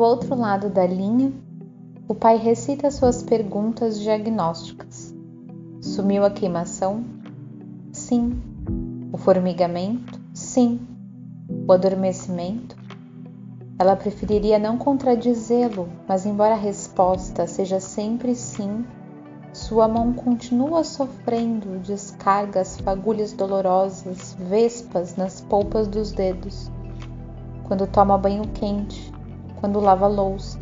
outro lado da linha, o pai recita suas perguntas diagnósticas. Sumiu a queimação? Sim. O formigamento? Sim. O adormecimento? Ela preferiria não contradizê-lo, mas embora a resposta seja sempre sim, sua mão continua sofrendo descargas, fagulhas dolorosas, vespas nas polpas dos dedos. Quando toma banho quente, quando lava louça,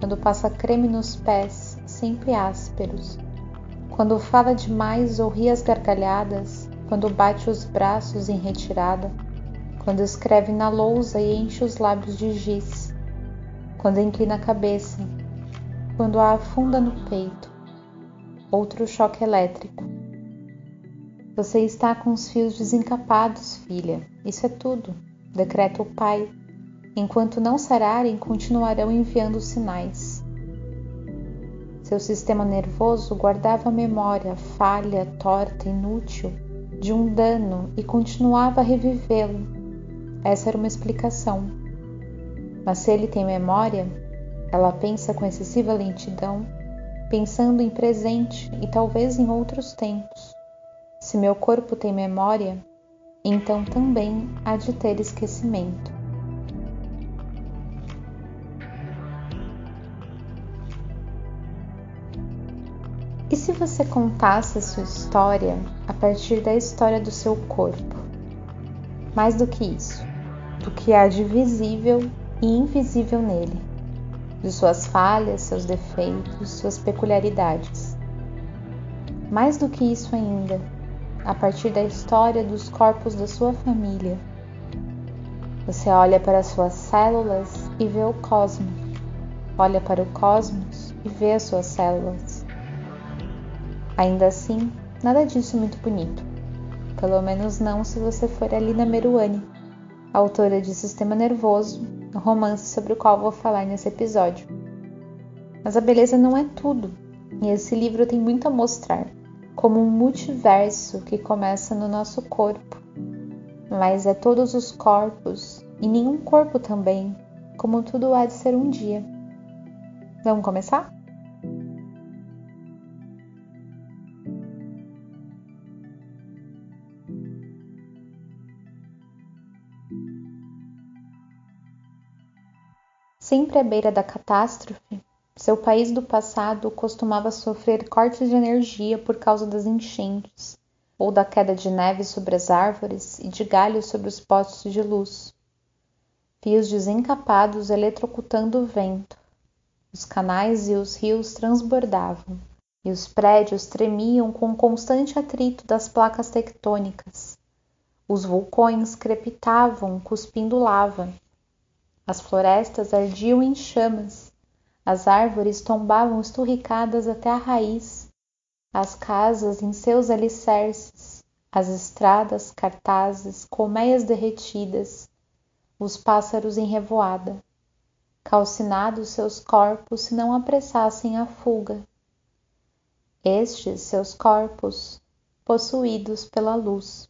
quando passa creme nos pés, sempre ásperos. Quando fala demais ou ri as gargalhadas, quando bate os braços em retirada, quando escreve na lousa e enche os lábios de giz, quando inclina a cabeça, quando a afunda no peito, outro choque elétrico. Você está com os fios desencapados, filha. Isso é tudo, decreta o pai. Enquanto não sararem, continuarão enviando sinais. Seu sistema nervoso guardava a memória falha, torta, inútil de um dano e continuava a revivê-lo. Essa era uma explicação. Mas se ele tem memória, ela pensa com excessiva lentidão pensando em presente e talvez em outros tempos. Se meu corpo tem memória, então também há de ter esquecimento. E se você contasse a sua história a partir da história do seu corpo? Mais do que isso, do que há de visível e invisível nele de suas falhas, seus defeitos, suas peculiaridades. Mais do que isso ainda, a partir da história dos corpos da sua família. Você olha para suas células e vê o cosmos. Olha para o cosmos e vê as suas células. Ainda assim, nada disso é muito bonito. Pelo menos não se você for a Lina Meruane, autora de Sistema Nervoso romance sobre o qual vou falar nesse episódio. Mas a beleza não é tudo, e esse livro tem muito a mostrar, como um multiverso que começa no nosso corpo, mas é todos os corpos e nenhum corpo também, como tudo há de ser um dia. Vamos começar? Sempre à beira da catástrofe, seu país do passado costumava sofrer cortes de energia por causa das enchentes, ou da queda de neve sobre as árvores e de galhos sobre os postes de luz. Fios desencapados eletrocutando o vento. Os canais e os rios transbordavam, e os prédios tremiam com o constante atrito das placas tectônicas. Os vulcões crepitavam, cuspindo lava, as florestas ardiam em chamas, as árvores tombavam esturricadas até a raiz, as casas em seus alicerces, as estradas, cartazes, colmeias derretidas, os pássaros em revoada, calcinados seus corpos se não apressassem a fuga. Estes seus corpos, possuídos pela luz.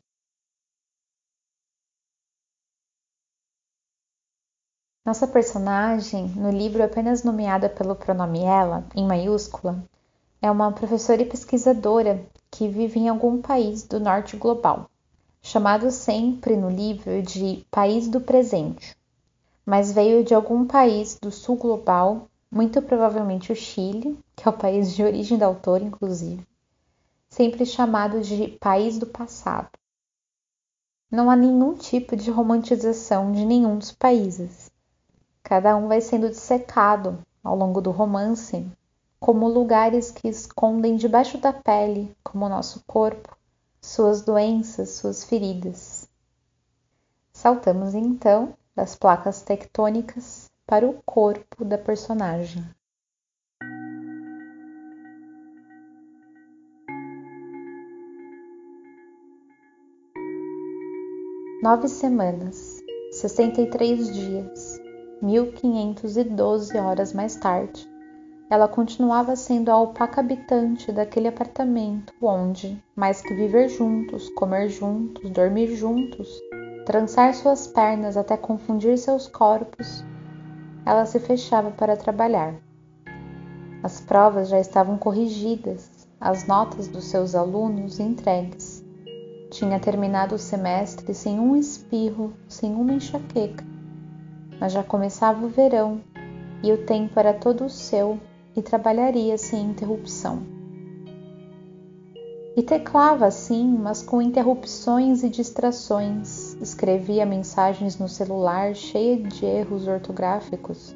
Nossa personagem, no livro apenas nomeada pelo pronome ela, em maiúscula, é uma professora e pesquisadora que vive em algum país do norte global, chamado sempre no livro de país do presente, mas veio de algum país do sul global, muito provavelmente o Chile, que é o país de origem da autora, inclusive, sempre chamado de país do passado. Não há nenhum tipo de romantização de nenhum dos países Cada um vai sendo dissecado ao longo do romance como lugares que escondem debaixo da pele, como nosso corpo, suas doenças, suas feridas. Saltamos então das placas tectônicas para o corpo da personagem. Nove semanas, sessenta e três dias, 1512 horas mais tarde, ela continuava sendo a opaca habitante daquele apartamento onde, mais que viver juntos, comer juntos, dormir juntos, trançar suas pernas até confundir seus corpos, ela se fechava para trabalhar. As provas já estavam corrigidas, as notas dos seus alunos entregues. Tinha terminado o semestre sem um espirro, sem uma enxaqueca. Mas já começava o verão e o tempo era todo seu e trabalharia sem interrupção. E teclava assim, mas com interrupções e distrações. Escrevia mensagens no celular cheia de erros ortográficos.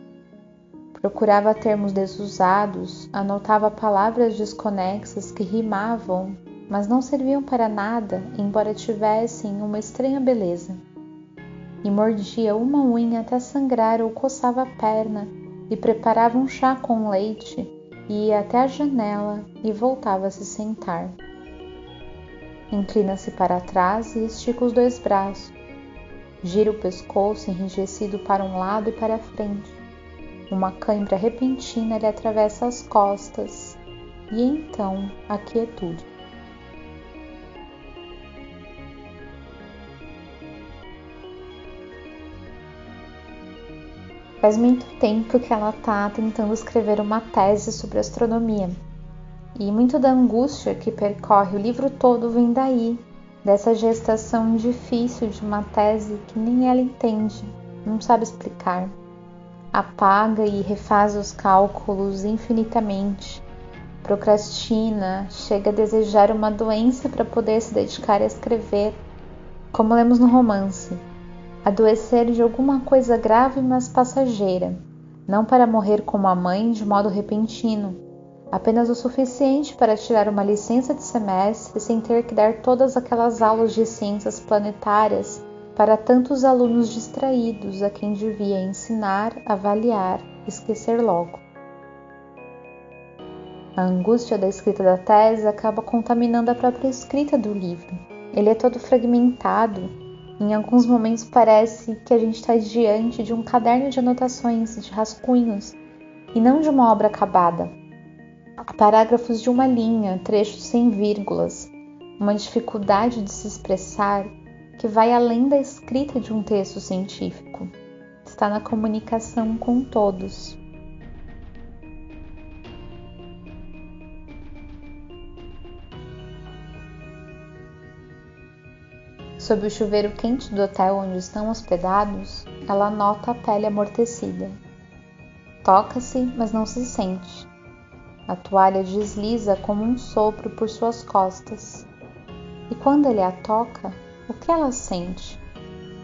Procurava termos desusados, anotava palavras desconexas que rimavam, mas não serviam para nada, embora tivessem uma estranha beleza. E mordia uma unha até sangrar ou coçava a perna e preparava um chá com leite e ia até a janela e voltava a se sentar. Inclina-se para trás e estica os dois braços. Gira o pescoço enrijecido para um lado e para frente. Uma cãibra repentina lhe atravessa as costas e então a quietude. Faz muito tempo que ela está tentando escrever uma tese sobre astronomia e muito da angústia que percorre o livro todo vem daí, dessa gestação difícil de uma tese que nem ela entende, não sabe explicar. Apaga e refaz os cálculos infinitamente. Procrastina, chega a desejar uma doença para poder se dedicar a escrever, como lemos no romance. Adoecer de alguma coisa grave, mas passageira, não para morrer como a mãe de modo repentino, apenas o suficiente para tirar uma licença de semestre sem ter que dar todas aquelas aulas de ciências planetárias para tantos alunos distraídos a quem devia ensinar, avaliar, esquecer logo. A angústia da escrita da tese acaba contaminando a própria escrita do livro. Ele é todo fragmentado. Em alguns momentos parece que a gente está diante de um caderno de anotações, de rascunhos, e não de uma obra acabada parágrafos de uma linha, trechos sem vírgulas, uma dificuldade de se expressar que vai além da escrita de um texto científico. Está na comunicação com todos. Sob o chuveiro quente do hotel onde estão hospedados, ela nota a pele amortecida. Toca-se, mas não se sente. A toalha desliza como um sopro por suas costas. E quando ele a toca, o que ela sente?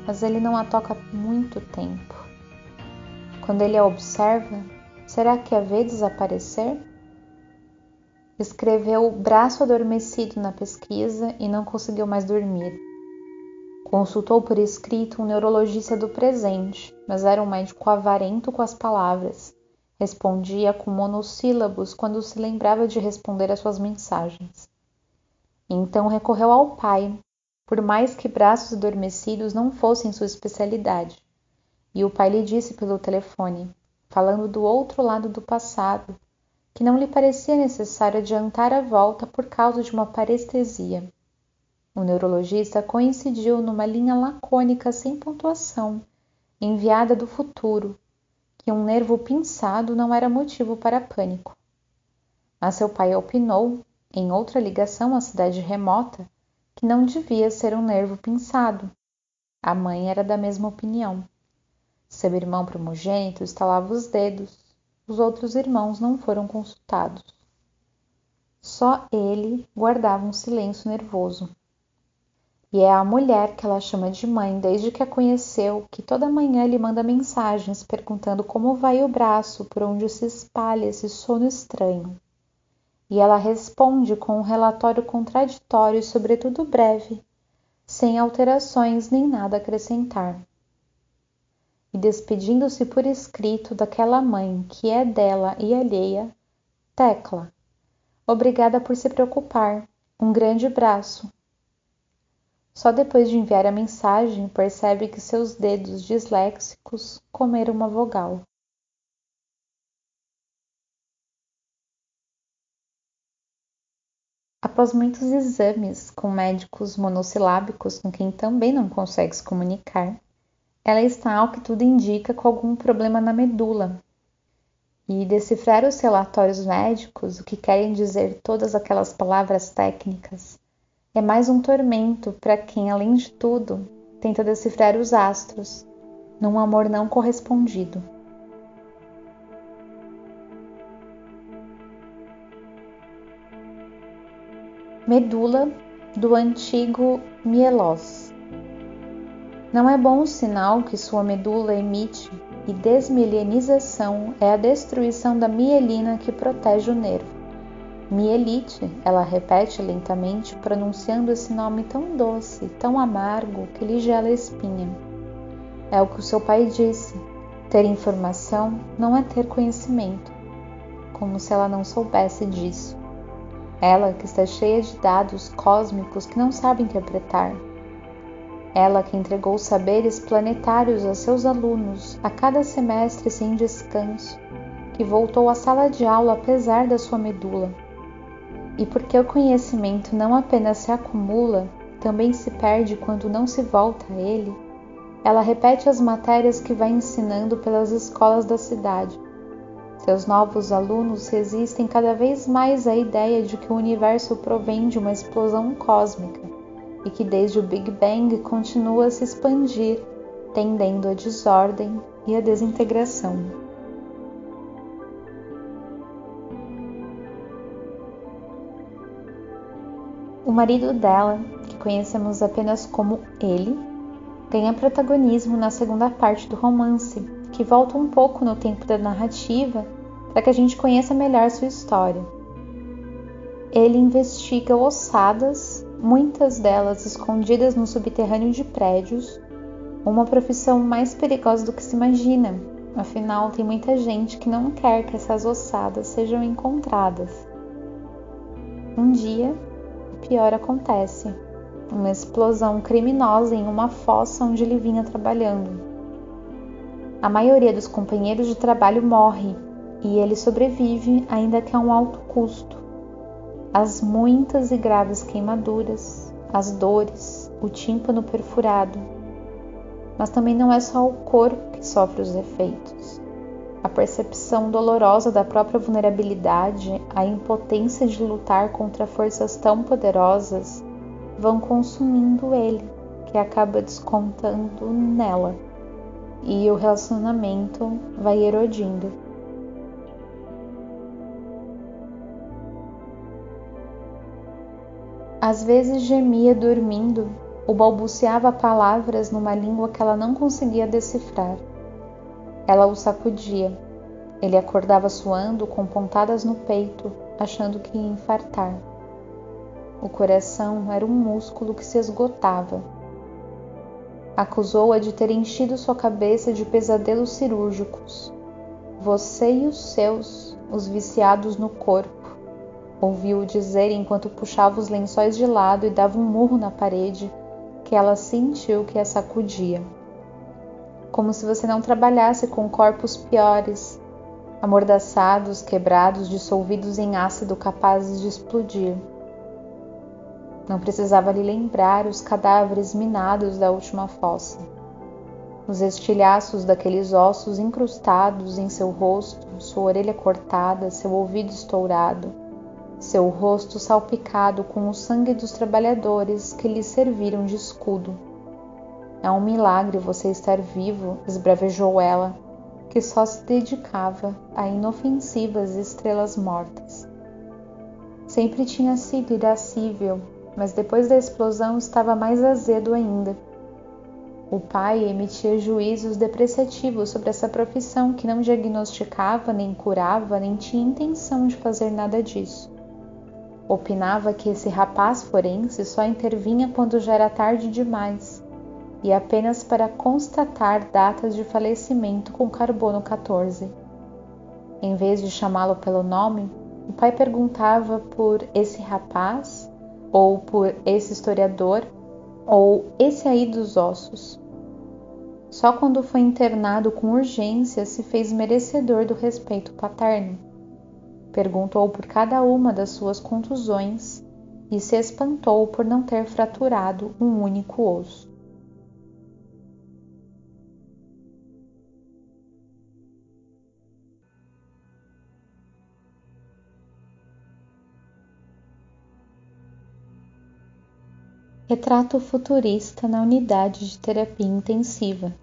Mas ele não a toca muito tempo. Quando ele a observa, será que a vê desaparecer? Escreveu o braço adormecido na pesquisa e não conseguiu mais dormir. Consultou por escrito um neurologista do presente, mas era um médico avarento com as palavras Respondia com monossílabos quando se lembrava de responder às suas mensagens. Então recorreu ao pai, por mais que braços adormecidos não fossem sua especialidade. E o pai lhe disse pelo telefone, falando do outro lado do passado, que não lhe parecia necessário adiantar a volta por causa de uma parestesia. O neurologista coincidiu numa linha lacônica sem pontuação, enviada do futuro, que um nervo pinçado não era motivo para pânico. Mas seu pai opinou, em outra ligação à cidade remota, que não devia ser um nervo pinçado. A mãe era da mesma opinião. Seu irmão primogênito estalava os dedos, os outros irmãos não foram consultados. Só ele guardava um silêncio nervoso. E é a mulher que ela chama de mãe desde que a conheceu, que toda manhã lhe manda mensagens perguntando como vai o braço, por onde se espalha esse sono estranho. E ela responde com um relatório contraditório e, sobretudo, breve, sem alterações nem nada a acrescentar. E despedindo-se por escrito daquela mãe que é dela e alheia, Tecla, obrigada por se preocupar, um grande braço, só depois de enviar a mensagem percebe que seus dedos disléxicos comeram uma vogal. Após muitos exames com médicos monossilábicos com quem também não consegue se comunicar, ela está, ao que tudo indica, com algum problema na medula. E decifrar os relatórios médicos, o que querem dizer todas aquelas palavras técnicas, é mais um tormento para quem, além de tudo, tenta decifrar os astros num amor não correspondido. Medula do antigo mielós. Não é bom o sinal que sua medula emite e desmielinização é a destruição da mielina que protege o nervo. Mielite, ela repete lentamente, pronunciando esse nome tão doce, tão amargo, que lhe gela a espinha. É o que o seu pai disse: ter informação não é ter conhecimento, como se ela não soubesse disso. Ela que está cheia de dados cósmicos que não sabe interpretar. Ela que entregou saberes planetários a seus alunos a cada semestre sem descanso, que voltou à sala de aula apesar da sua medula e porque o conhecimento não apenas se acumula, também se perde quando não se volta a ele, ela repete as matérias que vai ensinando pelas escolas da cidade. Seus novos alunos resistem cada vez mais à ideia de que o universo provém de uma explosão cósmica e que desde o Big Bang continua a se expandir, tendendo à desordem e à desintegração. O marido dela, que conhecemos apenas como ele, ganha protagonismo na segunda parte do romance, que volta um pouco no tempo da narrativa para que a gente conheça melhor sua história. Ele investiga ossadas, muitas delas escondidas no subterrâneo de prédios, uma profissão mais perigosa do que se imagina, afinal, tem muita gente que não quer que essas ossadas sejam encontradas. Um dia, pior acontece: uma explosão criminosa em uma fossa onde ele vinha trabalhando. A maioria dos companheiros de trabalho morre e ele sobrevive, ainda que a um alto custo. As muitas e graves queimaduras, as dores, o tímpano perfurado. Mas também não é só o corpo que sofre os efeitos a percepção dolorosa da própria vulnerabilidade, a impotência de lutar contra forças tão poderosas vão consumindo ele, que acaba descontando nela, e o relacionamento vai erodindo. Às vezes gemia dormindo ou balbuciava palavras numa língua que ela não conseguia decifrar. Ela o sacudia. Ele acordava suando, com pontadas no peito, achando que ia infartar. O coração era um músculo que se esgotava. Acusou-a de ter enchido sua cabeça de pesadelos cirúrgicos. Você e os seus, os viciados no corpo, ouviu-o dizer enquanto puxava os lençóis de lado e dava um murro na parede, que ela sentiu que a sacudia como se você não trabalhasse com corpos piores, amordaçados, quebrados, dissolvidos em ácido capazes de explodir. Não precisava lhe lembrar os cadáveres minados da última fossa, os estilhaços daqueles ossos incrustados em seu rosto, sua orelha cortada, seu ouvido estourado, seu rosto salpicado com o sangue dos trabalhadores que lhe serviram de escudo. É um milagre você estar vivo, esbravejou ela, que só se dedicava a inofensivas estrelas mortas. Sempre tinha sido irascível, mas depois da explosão estava mais azedo ainda. O pai emitia juízos depreciativos sobre essa profissão que não diagnosticava, nem curava, nem tinha intenção de fazer nada disso. Opinava que esse rapaz forense só intervinha quando já era tarde demais e apenas para constatar datas de falecimento com carbono 14. Em vez de chamá-lo pelo nome, o pai perguntava por esse rapaz, ou por esse historiador, ou esse aí dos ossos. Só quando foi internado com urgência se fez merecedor do respeito paterno. Perguntou por cada uma das suas contusões e se espantou por não ter fraturado um único osso. Retrato futurista na unidade de terapia intensiva.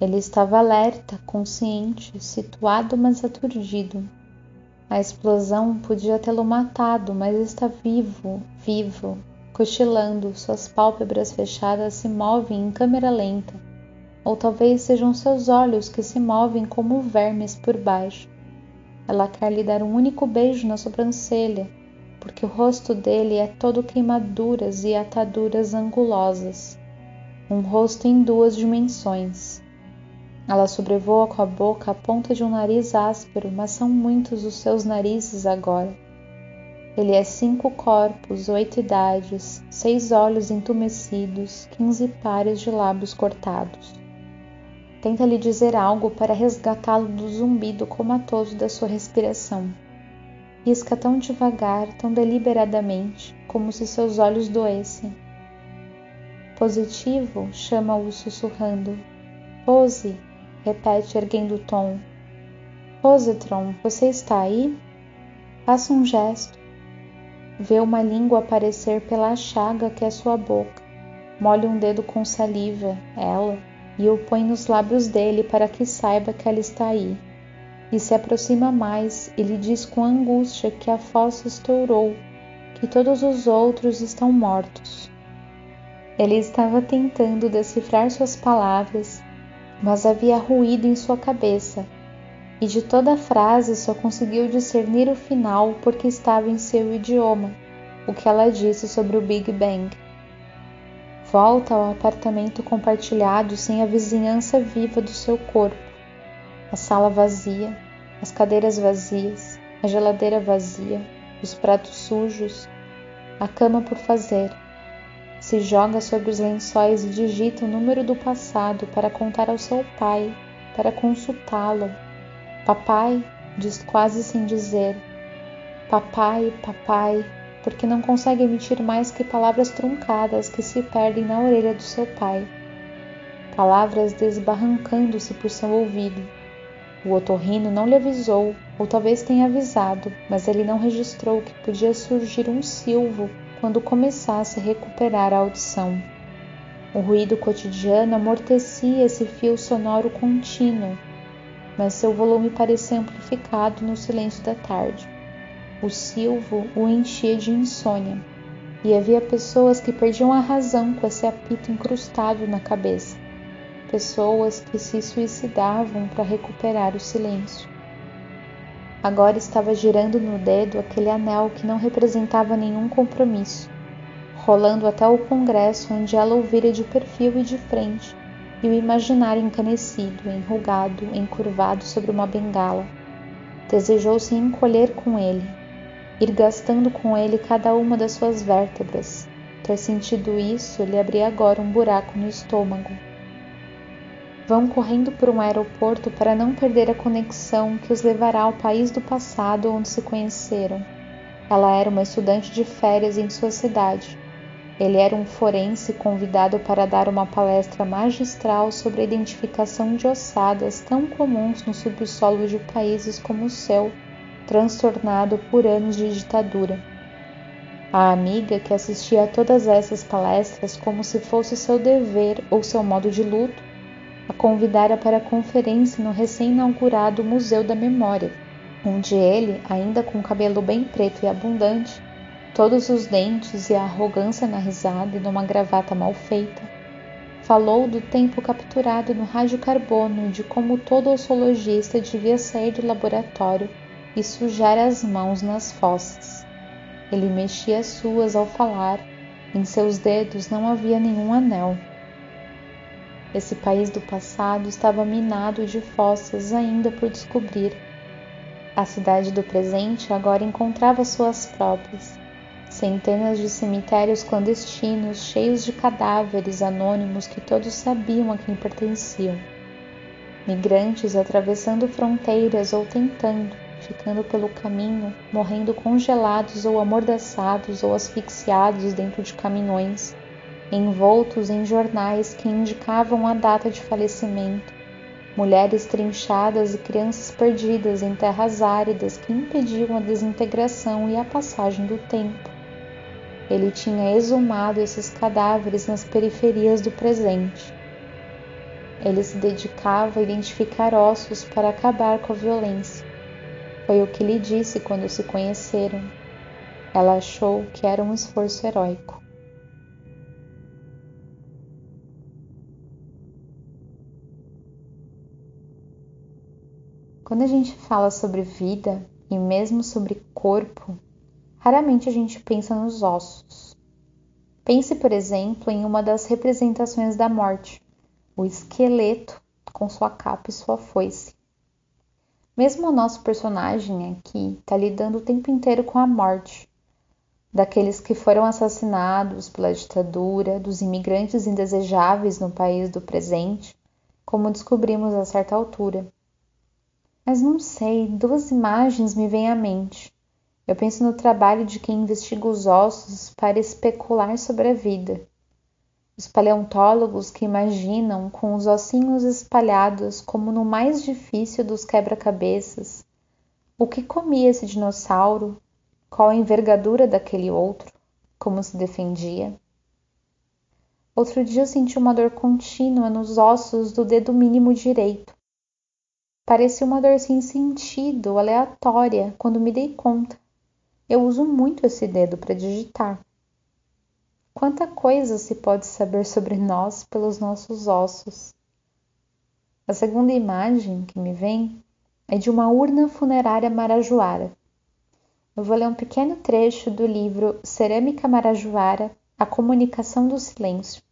Ele estava alerta, consciente, situado, mas aturdido. A explosão podia tê-lo matado, mas está vivo, vivo, cochilando, suas pálpebras fechadas se movem em câmera lenta, ou talvez sejam seus olhos que se movem como vermes por baixo. Ela quer lhe dar um único beijo na sobrancelha, porque o rosto dele é todo queimaduras e ataduras angulosas. Um rosto em duas dimensões. Ela sobrevoa com a boca a ponta de um nariz áspero, mas são muitos os seus narizes agora. Ele é cinco corpos, oito idades, seis olhos entumecidos, quinze pares de lábios cortados. Tenta lhe dizer algo para resgatá-lo do zumbido comatoso da sua respiração Risca tão devagar, tão deliberadamente, como se seus olhos doessem. Positivo, chama-o sussurrando. Pose, repete erguendo o tom. Positron, você está aí? Faça um gesto. Vê uma língua aparecer pela chaga que é sua boca. Molhe um dedo com saliva, ela, e o põe nos lábios dele para que saiba que ela está aí e se aproxima mais e lhe diz com angústia que a fossa estourou, que todos os outros estão mortos. Ele estava tentando decifrar suas palavras, mas havia ruído em sua cabeça, e de toda a frase só conseguiu discernir o final porque estava em seu idioma, o que ela disse sobre o Big Bang. Volta ao apartamento compartilhado sem a vizinhança viva do seu corpo a sala vazia, as cadeiras vazias, a geladeira vazia, os pratos sujos, a cama por fazer. Se joga sobre os lençóis e digita o número do passado para contar ao seu pai, para consultá-lo. Papai, diz quase sem dizer. Papai, papai, porque não consegue emitir mais que palavras truncadas que se perdem na orelha do seu pai. Palavras desbarrancando-se por seu ouvido o otorrino não lhe avisou, ou talvez tenha avisado, mas ele não registrou que podia surgir um silvo quando começasse a recuperar a audição. O ruído cotidiano amortecia esse fio sonoro contínuo, mas seu volume parecia amplificado no silêncio da tarde. O silvo o enchia de insônia, e havia pessoas que perdiam a razão com esse apito incrustado na cabeça pessoas que se suicidavam para recuperar o silêncio. Agora estava girando no dedo aquele anel que não representava nenhum compromisso, rolando até o congresso onde ela ouvira de perfil e de frente, e o imaginário encanecido, enrugado, encurvado sobre uma bengala. Desejou se encolher com ele, ir gastando com ele cada uma das suas vértebras. Ter sentido isso lhe abria agora um buraco no estômago Vão correndo por um aeroporto para não perder a conexão que os levará ao país do passado onde se conheceram. Ela era uma estudante de férias em sua cidade. Ele era um forense convidado para dar uma palestra magistral sobre a identificação de ossadas tão comuns no subsolo de países como o seu, transtornado por anos de ditadura. A amiga, que assistia a todas essas palestras como se fosse seu dever ou seu modo de luto, a convidara para a conferência no recém-inaugurado Museu da Memória, onde ele, ainda com o cabelo bem preto e abundante, todos os dentes e a arrogância na risada e numa gravata mal feita, falou do tempo capturado no radiocarbono e de como todo ossologista devia sair do laboratório e sujar as mãos nas fossas. Ele mexia as suas ao falar, em seus dedos não havia nenhum anel. Esse país do passado estava minado de fossas ainda por descobrir. A cidade do presente agora encontrava suas próprias. Centenas de cemitérios clandestinos cheios de cadáveres anônimos que todos sabiam a quem pertenciam. Migrantes atravessando fronteiras ou tentando, ficando pelo caminho, morrendo congelados ou amordaçados ou asfixiados dentro de caminhões envoltos em jornais que indicavam a data de falecimento, mulheres trinchadas e crianças perdidas em terras áridas que impediam a desintegração e a passagem do tempo. ele tinha exumado esses cadáveres nas periferias do presente. Ele se dedicava a identificar ossos para acabar com a violência. Foi o que lhe disse quando se conheceram. Ela achou que era um esforço heróico. Quando a gente fala sobre vida e mesmo sobre corpo, raramente a gente pensa nos ossos. Pense, por exemplo, em uma das representações da morte, o esqueleto com sua capa e sua foice. Mesmo o nosso personagem aqui está lidando o tempo inteiro com a morte, daqueles que foram assassinados pela ditadura, dos imigrantes indesejáveis no país do presente, como descobrimos a certa altura. Mas não sei, duas imagens me vêm à mente. Eu penso no trabalho de quem investiga os ossos para especular sobre a vida. Os paleontólogos que imaginam com os ossinhos espalhados como no mais difícil dos quebra-cabeças. O que comia esse dinossauro? Qual a envergadura daquele outro? Como se defendia? Outro dia eu senti uma dor contínua nos ossos do dedo mínimo direito. Parecia uma dor sem sentido, aleatória, quando me dei conta. Eu uso muito esse dedo para digitar. Quanta coisa se pode saber sobre nós pelos nossos ossos. A segunda imagem que me vem é de uma urna funerária marajoara. Eu vou ler um pequeno trecho do livro Cerâmica Marajoara A Comunicação do Silêncio,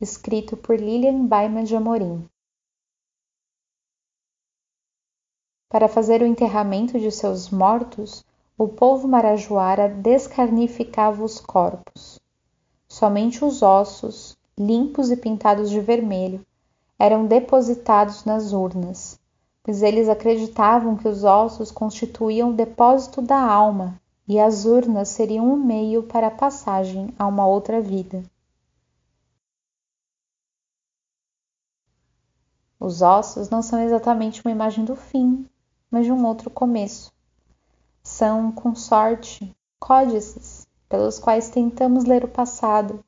escrito por Lilian Baima de Amorim. Para fazer o enterramento de seus mortos, o povo marajoara descarnificava os corpos. Somente os ossos, limpos e pintados de vermelho, eram depositados nas urnas, pois eles acreditavam que os ossos constituíam o depósito da alma e as urnas seriam um meio para a passagem a uma outra vida. Os ossos não são exatamente uma imagem do fim, mas de um outro começo. São, com sorte, códices pelos quais tentamos ler o passado,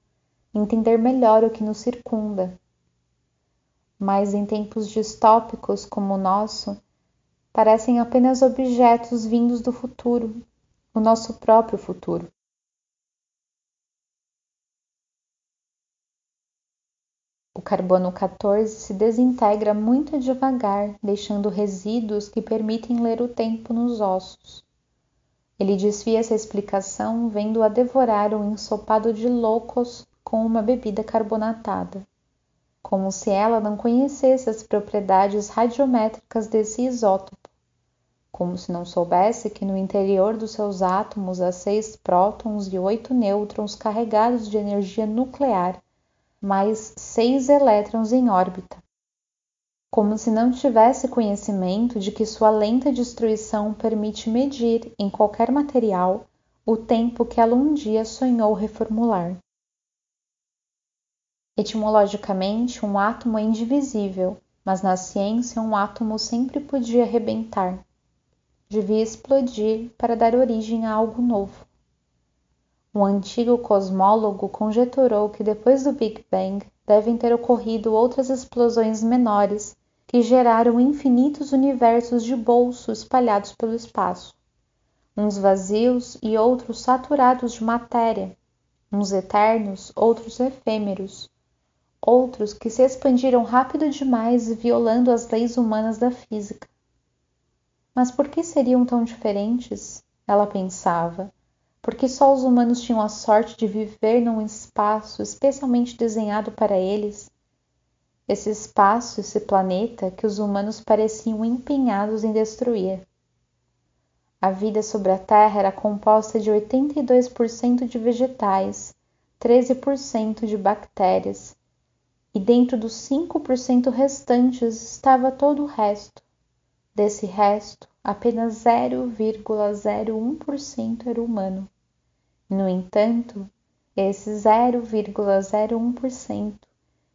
entender melhor o que nos circunda. Mas em tempos distópicos como o nosso, parecem apenas objetos vindos do futuro, o nosso próprio futuro. O carbono 14 se desintegra muito devagar, deixando resíduos que permitem ler o tempo nos ossos. Ele desvia essa explicação vendo-a devorar um ensopado de loucos com uma bebida carbonatada, como se ela não conhecesse as propriedades radiométricas desse isótopo, como se não soubesse que no interior dos seus átomos há seis prótons e oito nêutrons carregados de energia nuclear mais seis elétrons em órbita, como se não tivesse conhecimento de que sua lenta destruição permite medir em qualquer material o tempo que ela um dia sonhou reformular. Etimologicamente, um átomo é indivisível, mas na ciência um átomo sempre podia rebentar. Devia explodir para dar origem a algo novo. Um antigo cosmólogo conjeturou que depois do Big Bang devem ter ocorrido outras explosões menores que geraram infinitos universos de bolso espalhados pelo espaço, uns vazios e outros saturados de matéria, uns eternos, outros efêmeros, outros que se expandiram rápido demais violando as leis humanas da física. Mas por que seriam tão diferentes? Ela pensava porque só os humanos tinham a sorte de viver num espaço especialmente desenhado para eles. Esse espaço, esse planeta que os humanos pareciam empenhados em destruir. A vida sobre a Terra era composta de 82% de vegetais, 13% de bactérias, e dentro dos 5% restantes estava todo o resto. Desse resto, apenas 0,01% era humano. No entanto, esse 0,01%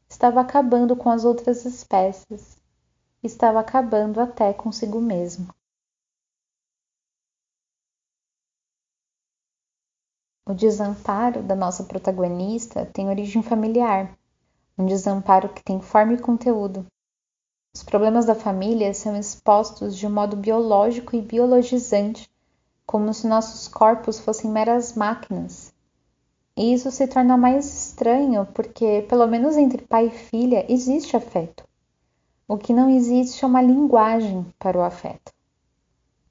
estava acabando com as outras espécies, estava acabando até consigo mesmo. O desamparo da nossa protagonista tem origem familiar, um desamparo que tem forma e conteúdo. Os problemas da família são expostos de um modo biológico e biologizante, como se nossos corpos fossem meras máquinas. E isso se torna mais estranho porque, pelo menos entre pai e filha, existe afeto. O que não existe é uma linguagem para o afeto.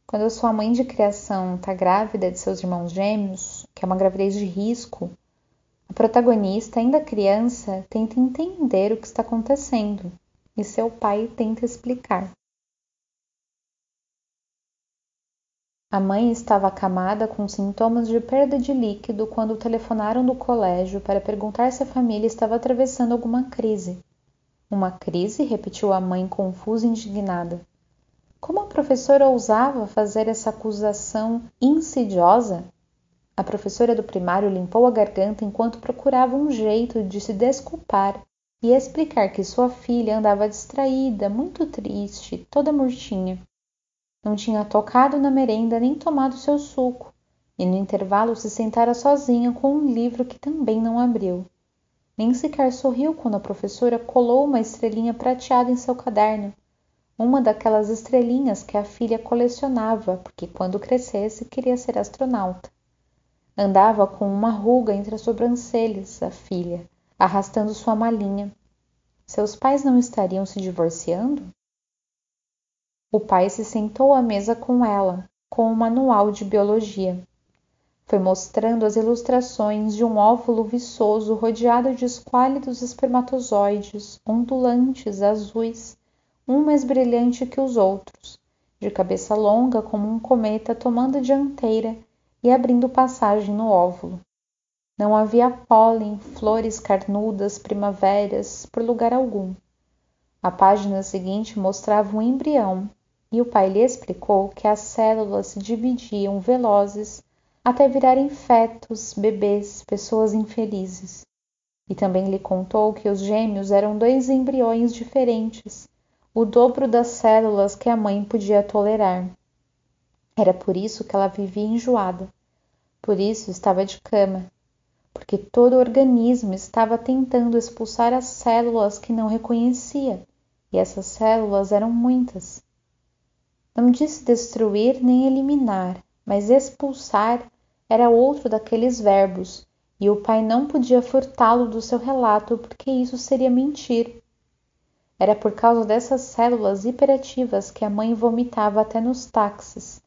Quando a sua mãe de criação está grávida de seus irmãos gêmeos, que é uma gravidez de risco, a protagonista, ainda criança, tenta entender o que está acontecendo e seu pai tenta explicar. A mãe estava acamada com sintomas de perda de líquido quando telefonaram do colégio para perguntar se a família estava atravessando alguma crise. Uma crise? repetiu a mãe confusa e indignada. Como a professora ousava fazer essa acusação insidiosa? A professora do primário limpou a garganta enquanto procurava um jeito de se desculpar e explicar que sua filha andava distraída, muito triste, toda murchinha. Não tinha tocado na merenda nem tomado seu suco, e no intervalo se sentara sozinha com um livro que também não abriu. Nem sequer sorriu quando a professora colou uma estrelinha prateada em seu caderno, uma daquelas estrelinhas que a filha colecionava, porque quando crescesse queria ser astronauta. Andava com uma ruga entre as sobrancelhas, a filha, arrastando sua malinha. Seus pais não estariam se divorciando? O pai se sentou à mesa com ela, com um manual de biologia. Foi mostrando as ilustrações de um óvulo viçoso rodeado de esquálidos espermatozoides, ondulantes, azuis, um mais brilhante que os outros, de cabeça longa como um cometa tomando a dianteira e abrindo passagem no óvulo. Não havia pólen, flores carnudas, primaveras, por lugar algum. A página seguinte mostrava um embrião, e o pai lhe explicou que as células se dividiam velozes até virarem fetos, bebês, pessoas infelizes. E também lhe contou que os gêmeos eram dois embriões diferentes, o dobro das células que a mãe podia tolerar. Era por isso que ela vivia enjoada. Por isso estava de cama, porque todo o organismo estava tentando expulsar as células que não reconhecia, e essas células eram muitas. Não disse destruir nem eliminar, mas expulsar era outro daqueles verbos, e o pai não podia furtá-lo do seu relato, porque isso seria mentir. Era por causa dessas células hiperativas que a mãe vomitava até nos táxis,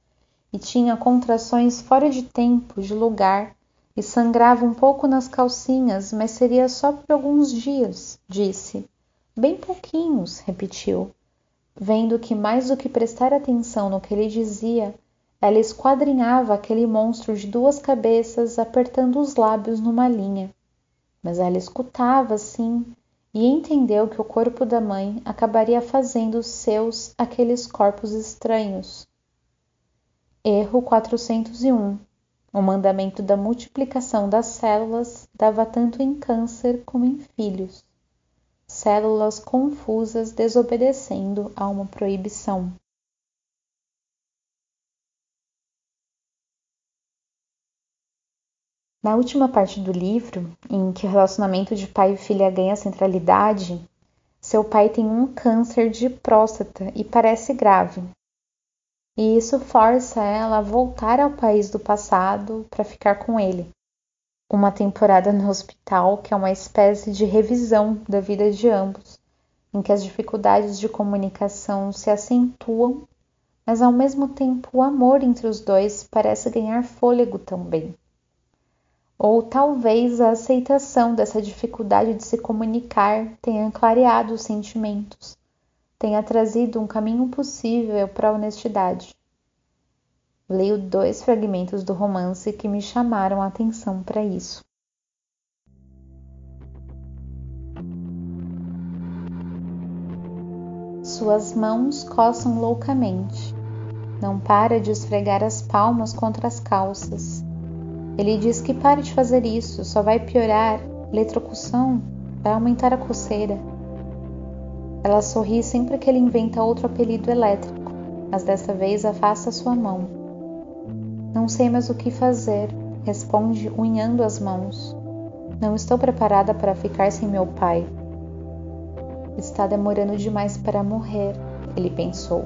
e tinha contrações fora de tempo, de lugar, e sangrava um pouco nas calcinhas, mas seria só por alguns dias, disse. Bem pouquinhos, repetiu, vendo que mais do que prestar atenção no que ele dizia, ela esquadrinhava aquele monstro de duas cabeças apertando os lábios numa linha. Mas ela escutava, sim, e entendeu que o corpo da mãe acabaria fazendo seus aqueles corpos estranhos. Erro 401 o mandamento da multiplicação das células dava tanto em câncer como em filhos. Células confusas desobedecendo a uma proibição. Na última parte do livro, em que o relacionamento de pai e filha ganha centralidade, seu pai tem um câncer de próstata e parece grave, e isso força ela a voltar ao país do passado para ficar com ele. Uma temporada no hospital que é uma espécie de revisão da vida de ambos, em que as dificuldades de comunicação se acentuam, mas ao mesmo tempo o amor entre os dois parece ganhar fôlego também. Ou talvez a aceitação dessa dificuldade de se comunicar tenha clareado os sentimentos tenha trazido um caminho possível para a honestidade. Leio dois fragmentos do romance que me chamaram a atenção para isso. Suas mãos coçam loucamente. Não para de esfregar as palmas contra as calças. Ele diz que pare de fazer isso, só vai piorar. Eletrocução vai aumentar a coceira. Ela sorri sempre que ele inventa outro apelido elétrico, mas dessa vez afasta sua mão. Não sei mais o que fazer. responde unhando as mãos. Não estou preparada para ficar sem meu pai. Está demorando demais para morrer, ele pensou.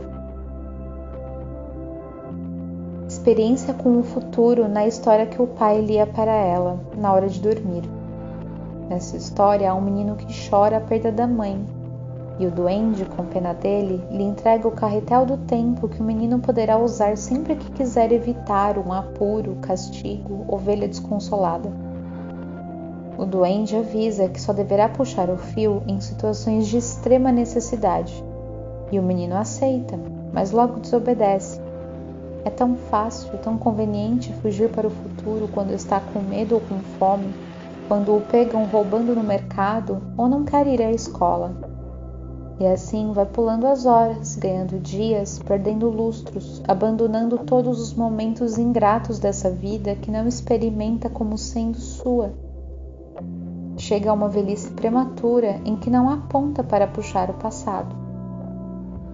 Experiência com o futuro na história que o pai lia para ela na hora de dormir. Nessa história há um menino que chora a perda da mãe, e o duende, com pena dele, lhe entrega o carretel do tempo que o menino poderá usar sempre que quiser evitar um apuro, castigo, ovelha desconsolada. O duende avisa que só deverá puxar o fio em situações de extrema necessidade. E o menino aceita, mas logo desobedece. É tão fácil, tão conveniente fugir para o futuro quando está com medo ou com fome, quando o pegam roubando no mercado ou não quer ir à escola. E assim vai pulando as horas, ganhando dias, perdendo lustros, abandonando todos os momentos ingratos dessa vida que não experimenta como sendo sua chega a uma velhice prematura em que não há ponta para puxar o passado.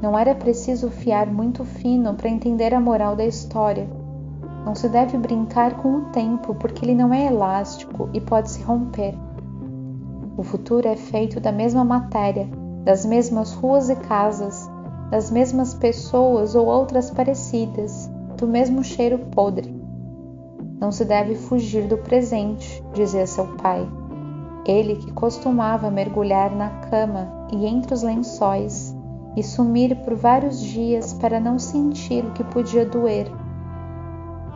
Não era preciso fiar muito fino para entender a moral da história. Não se deve brincar com o tempo porque ele não é elástico e pode se romper. O futuro é feito da mesma matéria, das mesmas ruas e casas, das mesmas pessoas ou outras parecidas, do mesmo cheiro podre. Não se deve fugir do presente, dizia seu pai. Ele que costumava mergulhar na cama e entre os lençóis e sumir por vários dias para não sentir o que podia doer.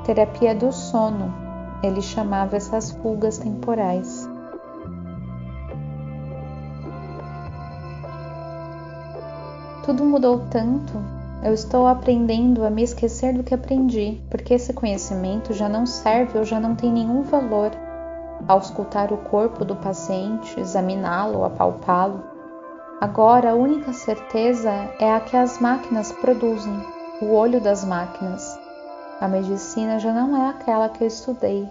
Terapia do sono, ele chamava essas fugas temporais. Tudo mudou tanto. Eu estou aprendendo a me esquecer do que aprendi, porque esse conhecimento já não serve ou já não tem nenhum valor ao escutar o corpo do paciente, examiná-lo, apalpá-lo. Agora a única certeza é a que as máquinas produzem, o olho das máquinas. A medicina já não é aquela que eu estudei,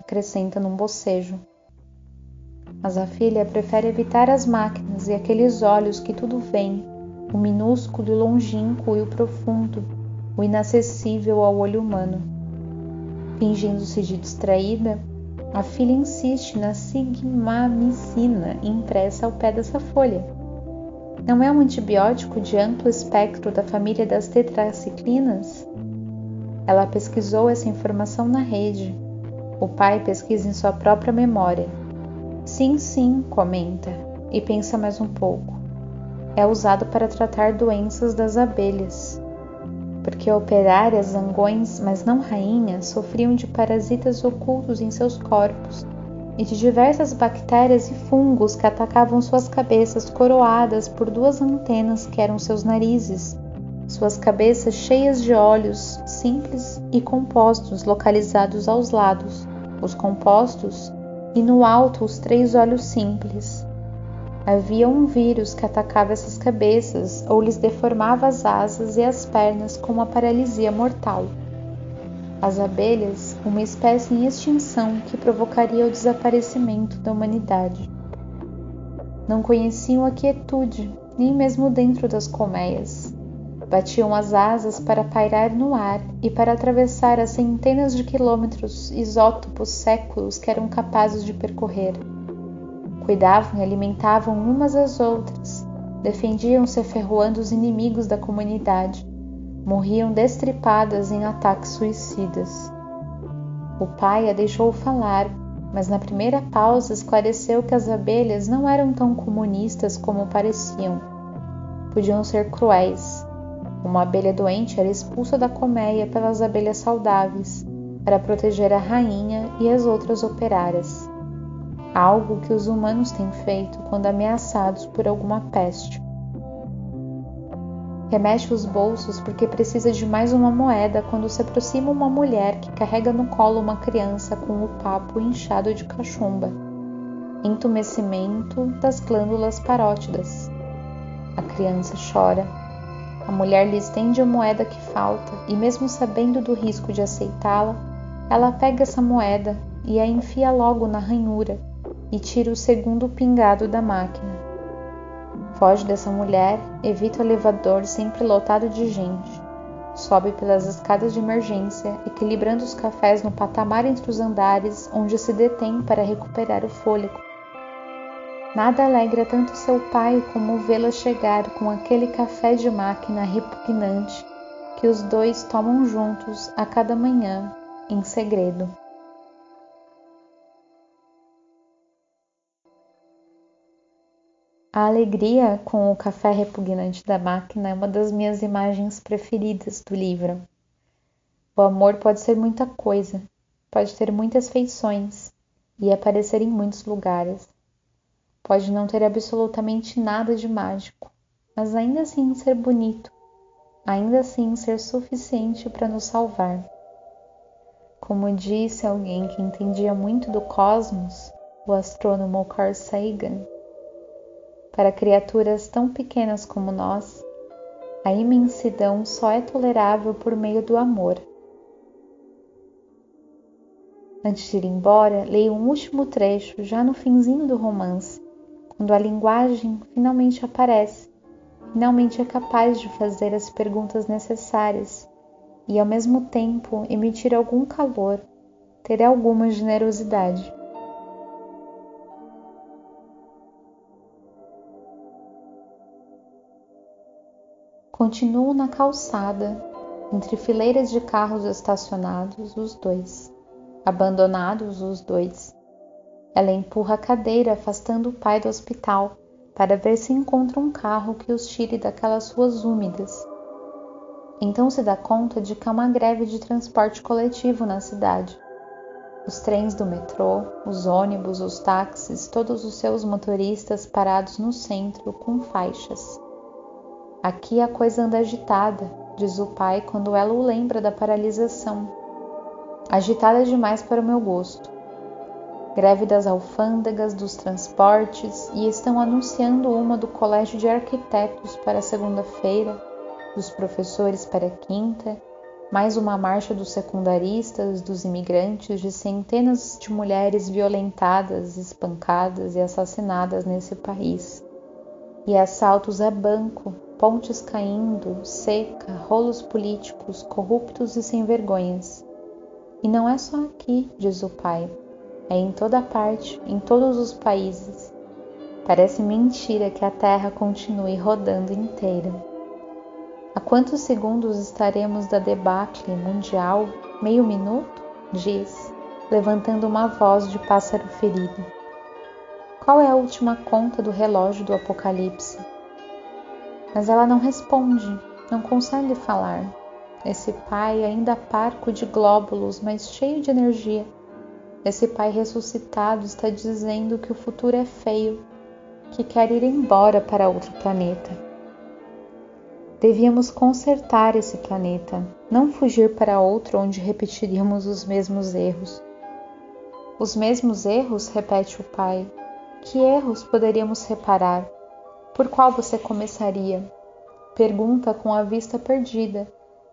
acrescenta num bocejo. Mas a filha prefere evitar as máquinas e aqueles olhos que tudo veem, o minúsculo e longínquo e o profundo, o inacessível ao olho humano. Fingindo-se de distraída, a filha insiste na sigmamicina impressa ao pé dessa folha. Não é um antibiótico de amplo espectro da família das tetraciclinas? Ela pesquisou essa informação na rede. O pai pesquisa em sua própria memória. Sim, sim, comenta, e pensa mais um pouco. É usado para tratar doenças das abelhas porque operárias zangões, mas não rainhas, sofriam de parasitas ocultos em seus corpos e de diversas bactérias e fungos que atacavam suas cabeças coroadas por duas antenas que eram seus narizes, suas cabeças cheias de olhos simples e compostos localizados aos lados, os compostos, e no alto os três olhos simples, Havia um vírus que atacava essas cabeças ou lhes deformava as asas e as pernas com uma paralisia mortal. As abelhas, uma espécie em extinção que provocaria o desaparecimento da humanidade. Não conheciam a quietude, nem mesmo dentro das colmeias. Batiam as asas para pairar no ar e para atravessar as centenas de quilômetros isótopos séculos que eram capazes de percorrer Cuidavam e alimentavam umas às outras, defendiam-se aferroando os inimigos da comunidade, morriam destripadas em ataques suicidas. O pai a deixou falar, mas na primeira pausa esclareceu que as abelhas não eram tão comunistas como pareciam. Podiam ser cruéis. Uma abelha doente era expulsa da colmeia pelas abelhas saudáveis para proteger a rainha e as outras operárias algo que os humanos têm feito quando ameaçados por alguma peste. Remexe os bolsos porque precisa de mais uma moeda quando se aproxima uma mulher que carrega no colo uma criança com o papo inchado de cachumba. Entumecimento das glândulas parótidas. A criança chora. A mulher lhe estende a moeda que falta e, mesmo sabendo do risco de aceitá-la, ela pega essa moeda e a enfia logo na ranhura e tira o segundo pingado da máquina. Foge dessa mulher, evita o elevador sempre lotado de gente. sobe pelas escadas de emergência, equilibrando os cafés no patamar entre os andares, onde se detém para recuperar o fôlego. Nada alegra tanto seu pai como vê-la chegar com aquele café de máquina repugnante que os dois tomam juntos a cada manhã, em segredo. A alegria com o café repugnante da máquina é uma das minhas imagens preferidas do livro. O amor pode ser muita coisa, pode ter muitas feições e aparecer em muitos lugares. Pode não ter absolutamente nada de mágico, mas ainda assim ser bonito, ainda assim ser suficiente para nos salvar. Como disse alguém que entendia muito do cosmos, o astrônomo Carl Sagan, para criaturas tão pequenas como nós, a imensidão só é tolerável por meio do amor. Antes de ir embora, leio um último trecho, já no finzinho do romance, quando a linguagem finalmente aparece, finalmente é capaz de fazer as perguntas necessárias e, ao mesmo tempo, emitir algum calor, ter alguma generosidade. Continuam na calçada, entre fileiras de carros estacionados, os dois, abandonados os dois. Ela empurra a cadeira, afastando o pai do hospital, para ver se encontra um carro que os tire daquelas ruas úmidas. Então se dá conta de que há uma greve de transporte coletivo na cidade. Os trens do metrô, os ônibus, os táxis, todos os seus motoristas parados no centro com faixas. Aqui a coisa anda agitada, diz o pai quando ela o lembra da paralisação. Agitada demais para o meu gosto. Greve das alfândegas, dos transportes e estão anunciando uma do Colégio de Arquitetos para segunda-feira, dos professores para quinta, mais uma marcha dos secundaristas, dos imigrantes, de centenas de mulheres violentadas, espancadas e assassinadas nesse país. E assaltos a banco, pontes caindo, seca, rolos políticos corruptos e sem vergonhas. E não é só aqui, diz o pai, é em toda parte, em todos os países. Parece mentira que a Terra continue rodando inteira. A quantos segundos estaremos da debacle mundial? Meio minuto? Diz, levantando uma voz de pássaro ferido. Qual é a última conta do relógio do Apocalipse? Mas ela não responde, não consegue falar. Esse pai, ainda parco de glóbulos, mas cheio de energia, esse pai ressuscitado está dizendo que o futuro é feio, que quer ir embora para outro planeta. Devíamos consertar esse planeta, não fugir para outro onde repetiríamos os mesmos erros. Os mesmos erros, repete o pai. Que erros poderíamos reparar? Por qual você começaria? Pergunta com a vista perdida,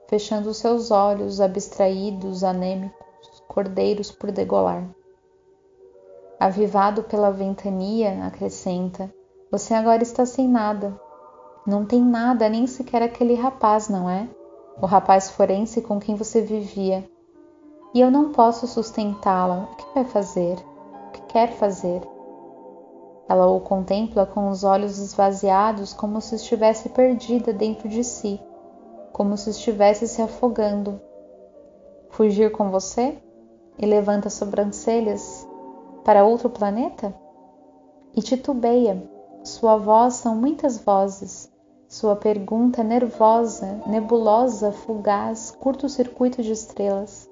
fechando seus olhos abstraídos, anêmicos, cordeiros por degolar. Avivado pela ventania, acrescenta: Você agora está sem nada. Não tem nada, nem sequer aquele rapaz, não é? O rapaz forense com quem você vivia. E eu não posso sustentá-la. O que vai fazer? O que quer fazer? Ela o contempla com os olhos esvaziados, como se estivesse perdida dentro de si, como se estivesse se afogando. Fugir com você? E levanta as sobrancelhas para outro planeta? E titubeia. Sua voz são muitas vozes. Sua pergunta nervosa, nebulosa, fugaz, curto-circuito de estrelas.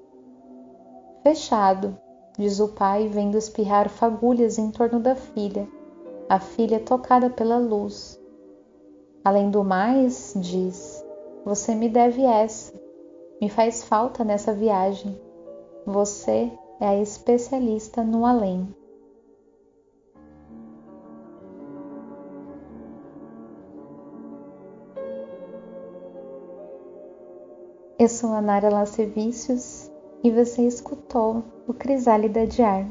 Fechado, diz o pai, vendo espirrar fagulhas em torno da filha a filha tocada pela luz. Além do mais, diz: Você me deve essa, me faz falta nessa viagem. Você é a especialista no além. Eu sou a Nara Lacevicius e você escutou o Crisálida de Ar.